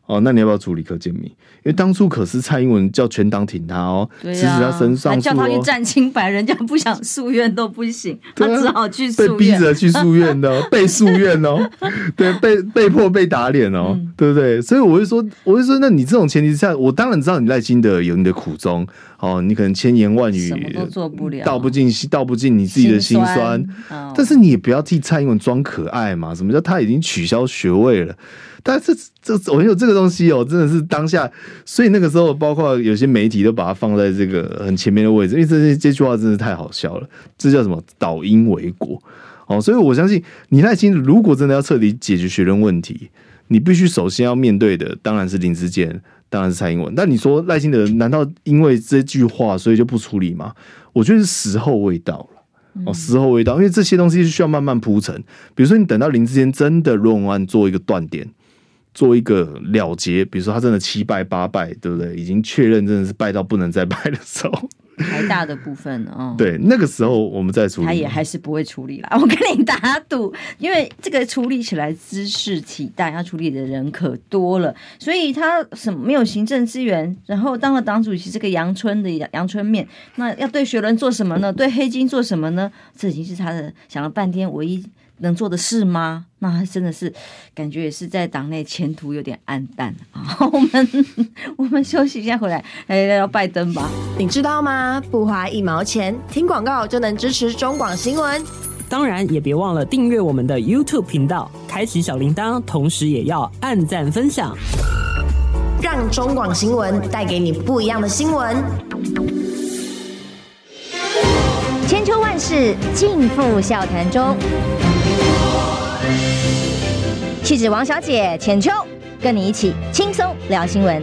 嗯、哦，那你要不要处理柯建铭？因为当初可是蔡英文叫全党挺他哦，支持、啊、他身上、哦，叫他去站清白，人家不想诉愿都不行，他只好去诉愿，被逼着去诉愿的，被诉愿哦，对，被被迫被打脸哦，嗯、对不对？所以我会说，我会说，那你这种前提之下，我当然知道你赖心德有你的苦衷。哦，你可能千言万语，都做不了，道不尽道不尽你自己的心酸。心酸哦、但是你也不要替蔡英文装可爱嘛？什么叫他已经取消学位了？但是这这，我有这个东西哦，真的是当下，所以那个时候，包括有些媒体都把它放在这个很前面的位置，因为这些这句话真的太好笑了。这叫什么？倒因为果。哦，所以我相信你耐心，如果真的要彻底解决学生问题，你必须首先要面对的，当然是林志坚。当然是蔡英文，那你说赖清德难道因为这句话所以就不处理吗？我觉得是时候未到了哦，时候未到，因为这些东西是需要慢慢铺陈。比如说，你等到林志坚真的论文案做一个断点，做一个了结，比如说他真的七拜八拜，对不对？已经确认真的是拜到不能再拜的时候。台大的部分哦，对，那个时候我们再处理，他也还是不会处理啦。我跟你打赌，因为这个处理起来姿势体大，要处理的人可多了，所以他什么没有行政资源，然后当了党主席，这个阳春的阳春面，那要对学伦做什么呢？对黑金做什么呢？这已经是他的想了半天唯一能做的事吗？那他真的是感觉也是在党内前途有点暗淡啊。我们我们休息一下，回来来聊聊拜登吧。你知道吗？不花一毛钱，听广告就能支持中广新闻。当然，也别忘了订阅我们的 YouTube 频道，开启小铃铛，同时也要按赞分享，让中广新闻带给你不一样的新闻。千秋万世尽付笑谈中，气质王小姐浅秋，跟你一起轻松聊新闻。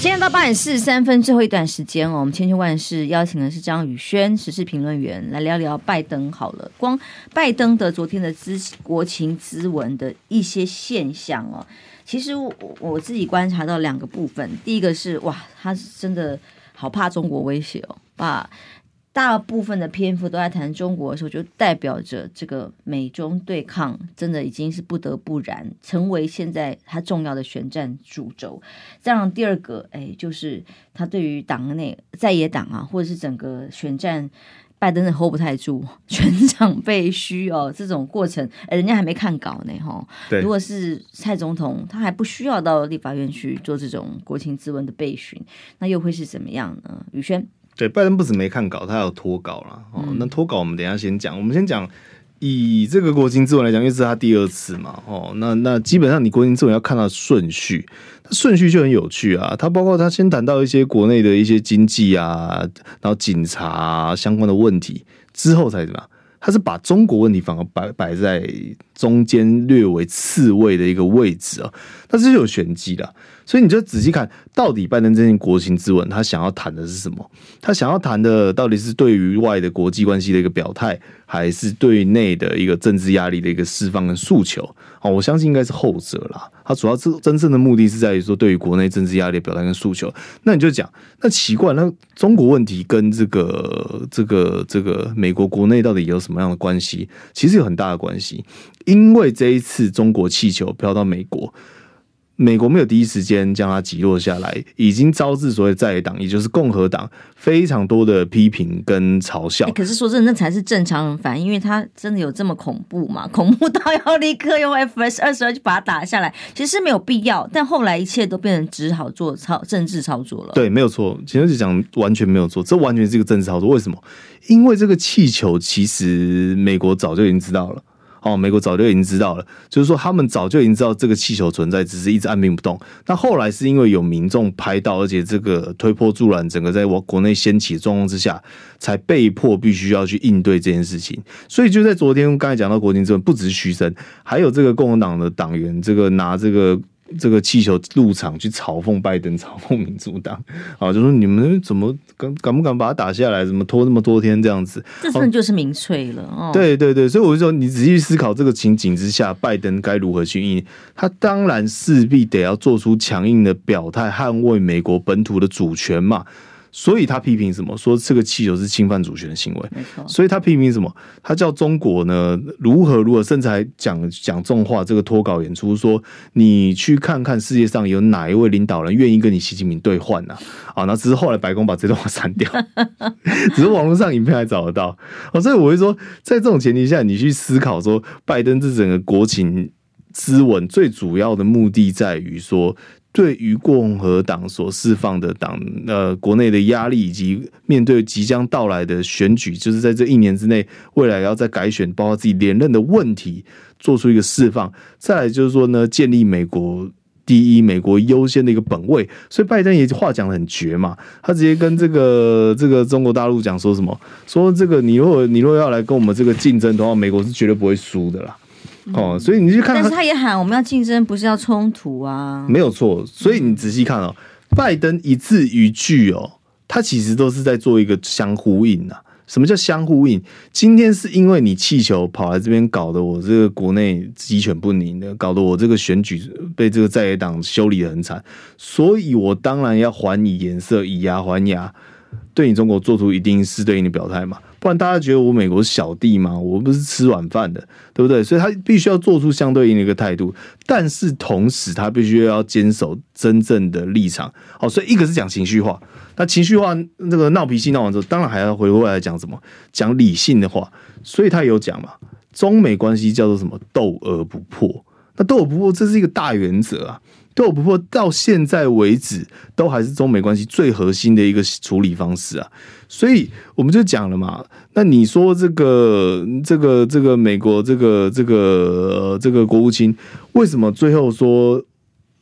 现在到八点四十三分，最后一段时间哦，我们千秋万世邀请的是张宇轩时事评论员来聊聊拜登好了。光拜登的昨天的资国情咨文的一些现象哦，其实我自己观察到两个部分，第一个是哇，他真的好怕中国威胁哦，把。大部分的篇幅都在谈中国的时候，就代表着这个美中对抗真的已经是不得不然，成为现在他重要的选战主轴。这样第二个，哎，就是他对于党内在野党啊，或者是整个选战，拜登的 hold 不太住，全场被嘘哦，这种过程，哎，人家还没看稿呢，哈。对。如果是蔡总统，他还不需要到立法院去做这种国情咨文的备询，那又会是怎么样呢？宇轩。对，拜登不止没看稿，他还有脱稿了。哦，那脱稿我们等一下先讲。我们先讲以这个国情咨文来讲，因为是他第二次嘛。哦，那那基本上你国情咨文要看到顺序，顺序就很有趣啊。他包括他先谈到一些国内的一些经济啊，然后警察啊相关的问题，之后才怎么样？他是把中国问题反而摆摆在中间略为次位的一个位置啊。那这是有玄机的。所以你就仔细看，到底拜登这件国情咨文，他想要谈的是什么？他想要谈的到底是对于外的国际关系的一个表态，还是对内的一个政治压力的一个释放跟诉求？我相信应该是后者啦。他主要是真正的目的是在于说，对于国内政治压力的表达跟诉求。那你就讲，那奇怪，那中国问题跟这个这个这个美国国内到底有什么样的关系？其实有很大的关系，因为这一次中国气球飘到美国。美国没有第一时间将它击落下来，已经招致所谓在野党，也就是共和党非常多的批评跟嘲笑。可是说真的，那才是正常人反应，因为他真的有这么恐怖吗？恐怖到要立刻用 F S 二十二去把它打下来，其实是没有必要。但后来一切都变成只好做操政治操作了。对，没有错。其实就讲完全没有错，这完全是一个政治操作。为什么？因为这个气球其实美国早就已经知道了。哦，美国早就已经知道了，就是说他们早就已经知道这个气球存在，只是一直按兵不动。那后来是因为有民众拍到，而且这个推波助澜，整个在我国内掀起的状况之下，才被迫必须要去应对这件事情。所以就在昨天刚才讲到国情之后，不只是嘘声，还有这个共和党的党员，这个拿这个。这个气球入场去嘲讽拜登，嘲讽民主党 啊，就说你们怎么敢敢不敢把它打下来？怎么拖那么多天这样子？这真的就是民粹了哦。对对对，所以我就说，你仔细思考这个情景之下，拜登该如何去应？他当然势必得要做出强硬的表态，捍卫美国本土的主权嘛。所以他批评什么？说这个气球是侵犯主权的行为。没错。所以他批评什么？他叫中国呢如何如何，甚至还讲讲重话。这个脱稿演出说：“你去看看世界上有哪一位领导人愿意跟你习近平对换呢？” 啊，那只是后来白宫把这段话删掉，只是网络上影片还找得到。哦，所以我会说，在这种前提下，你去思考说，拜登这整个国情之文最主要的目的在于说。对于共和党所释放的党呃国内的压力，以及面对即将到来的选举，就是在这一年之内，未来要再改选，包括自己连任的问题，做出一个释放。再来就是说呢，建立美国第一、美国优先的一个本位。所以拜登也话讲得很绝嘛，他直接跟这个这个中国大陆讲说什么？说这个你如果你如果要来跟我们这个竞争的话，美国是绝对不会输的啦。哦，所以你去看，但是他也喊我们要竞争，不是要冲突啊？没有错，所以你仔细看哦，拜登一字一句哦，他其实都是在做一个相呼应啊。什么叫相呼应？今天是因为你气球跑来这边，搞得我这个国内鸡犬不宁的，搞得我这个选举被这个在野党修理的很惨，所以我当然要还你颜色，以牙还牙。对你中国做出一定是对应的表态嘛，不然大家觉得我美国是小弟吗？我不是吃软饭的，对不对？所以他必须要做出相对应的一个态度，但是同时他必须要坚守真正的立场。好，所以一个是讲情绪化，那情绪化那个闹脾气闹完之后，当然还要回过来讲什么？讲理性的话。所以他有讲嘛，中美关系叫做什么？斗而不破。那斗而不破，这是一个大原则啊。斗而不破到现在为止，都还是中美关系最核心的一个处理方式啊。所以我们就讲了嘛，那你说这个这个这个美国这个这个呃这个国务卿，为什么最后说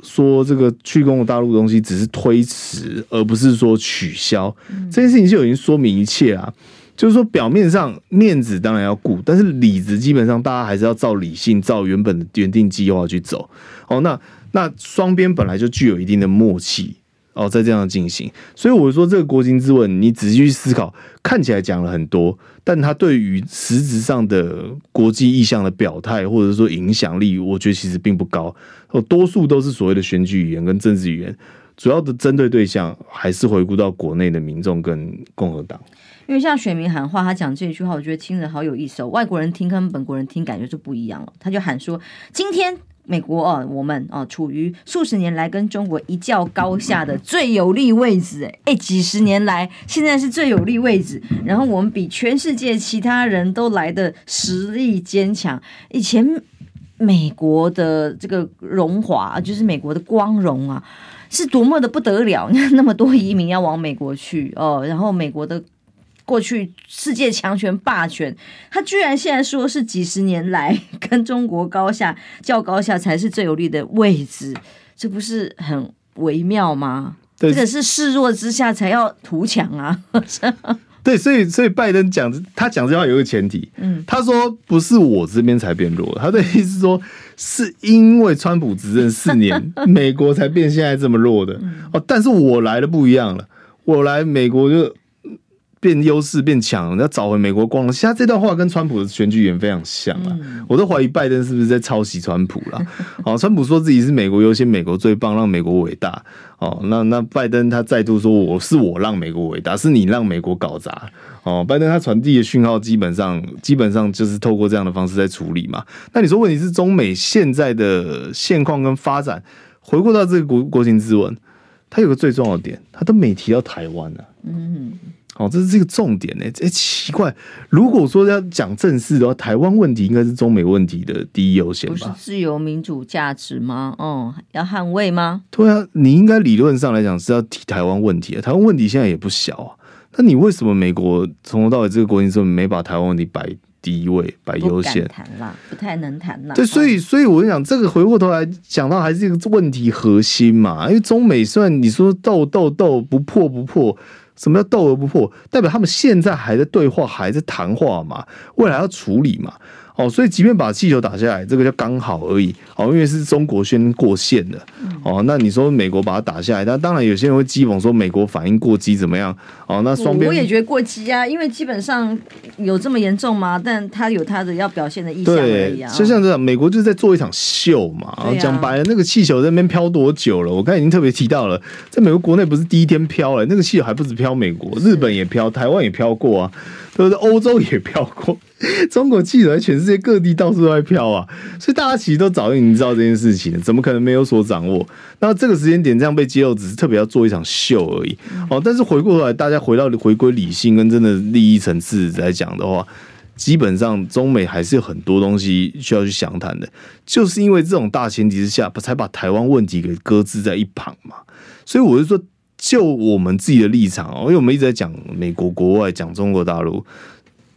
说这个去中国大陆的东西只是推迟，而不是说取消？这件事情就已经说明一切啊。就是说，表面上面子当然要顾，但是里子基本上大家还是要照理性、照原本的原定计划去走。哦，那那双边本来就具有一定的默契哦，在这样进行。所以我说，这个国情之文，你仔细去思考，看起来讲了很多，但它对于实质上的国际意向的表态，或者说影响力，我觉得其实并不高。哦，多数都是所谓的选举语言跟政治语言，主要的针对对象还是回顾到国内的民众跟共和党。因为像选民喊话，他讲这一句话，我觉得听着好有意思哦。外国人听跟本国人听感觉就不一样了。他就喊说：“今天美国哦，我们哦，处于数十年来跟中国一较高下的最有利位置。哎，几十年来现在是最有利位置。然后我们比全世界其他人都来的实力坚强。以前美国的这个荣华，就是美国的光荣啊，是多么的不得了。那么多移民要往美国去哦，然后美国的。”过去世界强权霸权，他居然现在说是几十年来跟中国高下较高下才是最有利的位置，这不是很微妙吗？对，这个是示弱之下才要图强啊！对，所以所以拜登讲他讲这句话有一个前提，嗯，他说不是我这边才变弱，他的意思说是因为川普执政四年，美国才变现在这么弱的哦，但是我来的不一样了，我来美国就。变优势变强，要找回美国光荣。现在这段话跟川普的选举也非常像啊！我都怀疑拜登是不是在抄袭川普了。哦，川普说自己是美国优先，美国最棒，让美国伟大。哦，那那拜登他再度说，我是我让美国伟大，是你让美国搞砸。哦，拜登他传递的讯号基本上基本上就是透过这样的方式在处理嘛。那你说问题是中美现在的现况跟发展，回过到这个国国情之文，他有个最重要的点，他都没提到台湾呢、啊。嗯。哦，这是这个重点呢。哎，奇怪，如果说要讲正事的话，台湾问题应该是中美问题的第一优先吧？不是自由民主价值吗？哦，要捍卫吗？对啊，你应该理论上来讲是要提台湾问题啊。台湾问题现在也不小啊。那你为什么美国从头到尾这个国情咨文没把台湾问题摆第一位、摆优先？不谈啦，不太能谈啦。对，所以，所以我就讲这个，回过头来讲到还是一个问题核心嘛。因为中美虽然你说斗斗斗不破不破。什么叫斗而不破？代表他们现在还在对话，还在谈话嘛？未来要处理嘛？哦，所以即便把气球打下来，这个叫刚好而已。哦，因为是中国先过线的。哦，那你说美国把它打下来，那当然有些人会讥讽说美国反应过激怎么样？哦，那双边我也觉得过激啊，因为基本上有这么严重吗？但他有他的要表现的意向而已啊。就像这样，美国就是在做一场秀嘛。讲白了，那个气球在那边飘多久了？我刚才已经特别提到了，在美国国内不是第一天飘了，那个气球还不止飘美国，日本也飘，台湾也飘过啊。对不对？欧洲也飘过，中国记者在全世界各地到处都在飘啊，所以大家其实都早就已经知道这件事情，怎么可能没有所掌握？那这个时间点这样被揭露，只是特别要做一场秀而已哦。但是回过头来，大家回到回归理性跟真的利益层次来讲的话，基本上中美还是有很多东西需要去详谈的，就是因为这种大前提之下，才把台湾问题给搁置在一旁嘛。所以我就说。就我们自己的立场哦，因为我们一直在讲美国国外，讲中国大陆，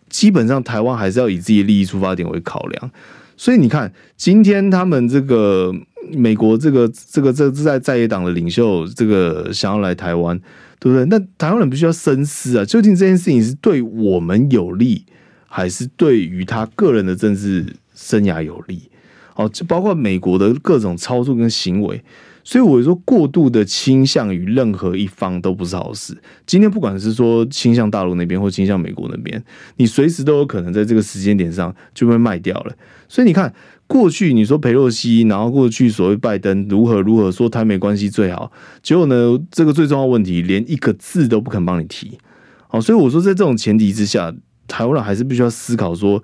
基本上台湾还是要以自己的利益出发点为考量。所以你看，今天他们这个美国这个这个这在在野党的领袖这个想要来台湾，对不对？那台湾人必须要深思啊，究竟这件事情是对我们有利，还是对于他个人的政治生涯有利？哦，就包括美国的各种操作跟行为。所以我说过度的倾向于任何一方都不是好事。今天不管是说倾向大陆那边或倾向美国那边，你随时都有可能在这个时间点上就被卖掉了。所以你看，过去你说裴洛西，然后过去所谓拜登如何如何说台美关系最好，结果呢，这个最重要的问题连一个字都不肯帮你提。好，所以我说在这种前提之下，台湾人还是必须要思考说。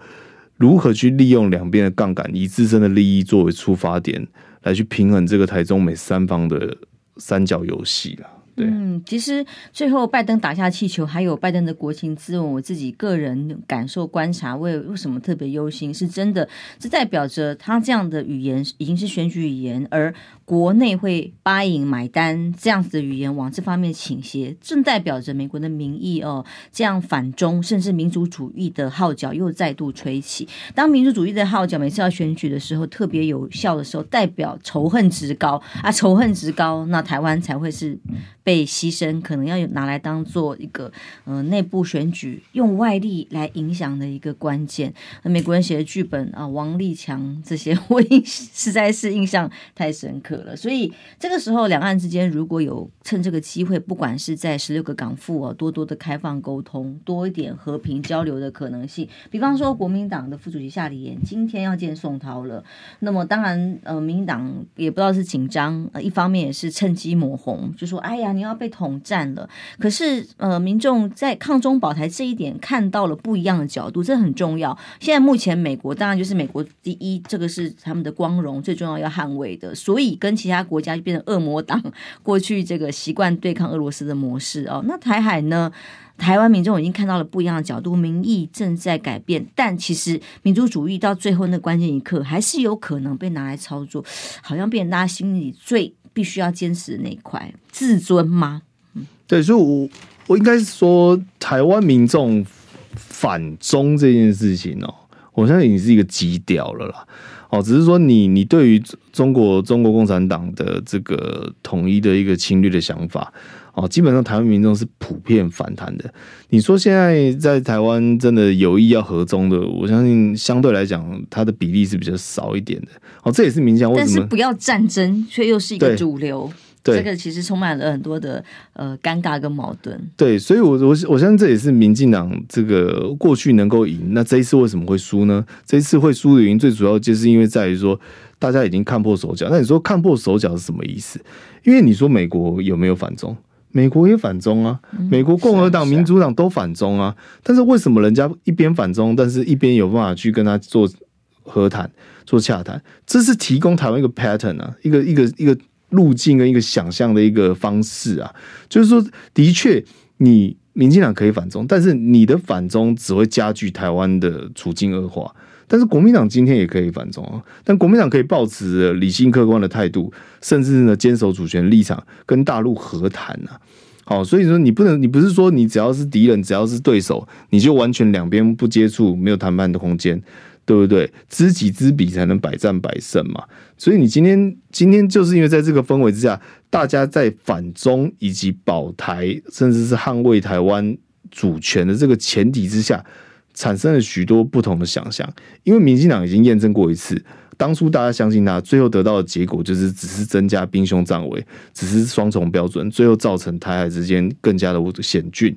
如何去利用两边的杠杆，以自身的利益作为出发点，来去平衡这个台中美三方的三角游戏啦。嗯，其实最后拜登打下气球，还有拜登的国情咨文，我自己个人感受观察，为为什么特别忧心？是真的，这代表着他这样的语言已经是选举语言，而国内会 buying 买单这样子的语言往这方面倾斜，正代表着美国的民意哦，这样反中甚至民族主义的号角又再度吹起。当民族主义的号角每次要选举的时候特别有效的时候，代表仇恨值高啊，仇恨值高，那台湾才会是。被牺牲，可能要拿来当做一个呃内部选举用外力来影响的一个关键。那美国人写的剧本啊，王立强这些，我印实在是印象太深刻了。所以这个时候，两岸之间如果有趁这个机会，不管是在十六个港府哦，多多的开放沟通，多一点和平交流的可能性。比方说，国民党的副主席夏立言今天要见宋涛了，那么当然呃，民进党也不知道是紧张，呃，一方面也是趁机抹红，就说哎呀。你要被统战了，可是呃，民众在抗中保台这一点看到了不一样的角度，这很重要。现在目前美国当然就是美国第一，这个是他们的光荣，最重要要捍卫的。所以跟其他国家就变成恶魔党，过去这个习惯对抗俄罗斯的模式哦。那台海呢？台湾民众已经看到了不一样的角度，民意正在改变，但其实民族主义到最后那关键一刻，还是有可能被拿来操作，好像变成大家心里最。必须要坚持的那一块自尊吗？嗯，对，所以我，我应该是说，台湾民众反中这件事情哦，我相信已经是一个基调了啦。哦，只是说你你对于中国中国共产党的这个统一的一个侵略的想法哦，基本上台湾民众是普遍反弹的。你说现在在台湾真的有意要合中的，我相信相对来讲，它的比例是比较少一点的。哦，这也是民间为什么？但是不要战争，却又是一个主流。对，这个其实充满了很多的呃尴尬跟矛盾。对，所以我，我我我相信这也是民进党这个过去能够赢，那这一次为什么会输呢？这一次会输的原因，最主要就是因为在于说，大家已经看破手脚。那你说看破手脚是什么意思？因为你说美国有没有反中？美国也反中啊，美国共和党、民主党都反中啊。但是为什么人家一边反中，但是一边有办法去跟他做和谈、做洽谈？这是提供台湾一个 pattern 啊，一个一个一个。路径跟一个想象的一个方式啊，就是说，的确，你民进党可以反中，但是你的反中只会加剧台湾的处境恶化。但是国民党今天也可以反中啊，但国民党可以抱持理性客观的态度，甚至呢坚守主权立场，跟大陆和谈呐。好，所以说你不能，你不是说你只要是敌人，只要是对手，你就完全两边不接触，没有谈判的空间。对不对？知己知彼才能百战百胜嘛。所以你今天今天就是因为在这个氛围之下，大家在反中以及保台，甚至是捍卫台湾主权的这个前提之下，产生了许多不同的想象。因为民进党已经验证过一次，当初大家相信他，最后得到的结果就是只是增加兵凶战危，只是双重标准，最后造成台海之间更加的险峻。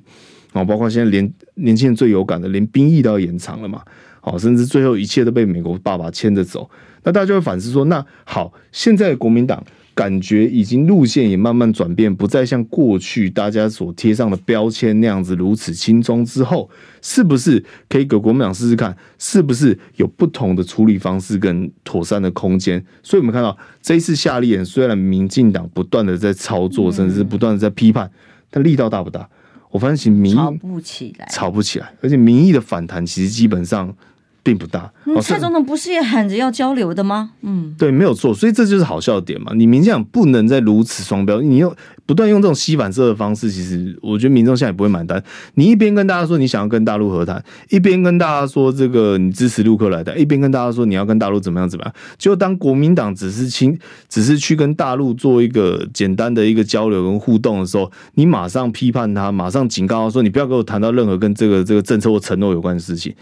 啊，包括现在连年轻人最有感的，连兵役都要延长了嘛。好，甚至最后一切都被美国爸爸牵着走，那大家就会反思说：那好，现在的国民党感觉已经路线也慢慢转变，不再像过去大家所贴上的标签那样子如此轻松之后，是不是可以给国民党试试看，是不是有不同的处理方式跟妥善的空间？所以我们看到这一次夏立言，虽然民进党不断的在操作，甚至是不断的在批判，但力道大不大？我发现民意吵不起来，吵不起来，而且民意的反弹其实基本上。并不大。嗯，蔡总统不是也喊着要交流的吗？嗯，对，没有错，所以这就是好笑的点嘛。你民进党不能再如此双标，你又不断用这种吸反射的方式，其实我觉得民众现在也不会买单。你一边跟大家说你想要跟大陆和谈，一边跟大家说这个你支持陆克来的，一边跟大家说你要跟大陆怎么样怎么样。就当国民党只是亲，只是去跟大陆做一个简单的一个交流跟互动的时候，你马上批判他，马上警告他说你不要给我谈到任何跟这个这个政策或承诺有关的事情。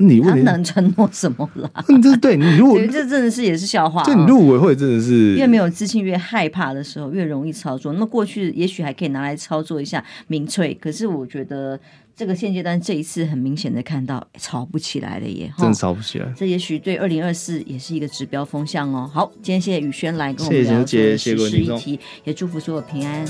他你问题能承诺什么啦？对你如果对，这真的是也是笑话、啊。就你入委会真的是越没有自信，越害怕的时候，越容易操作。那么过去也许还可以拿来操作一下民粹，可是我觉得这个现阶段这一次很明显的看到吵不起来了耶，真的炒不起来。这也许对二零二四也是一个指标风向哦。好，今天谢谢宇轩来跟我们聊这个时事议题，也祝福所有平安。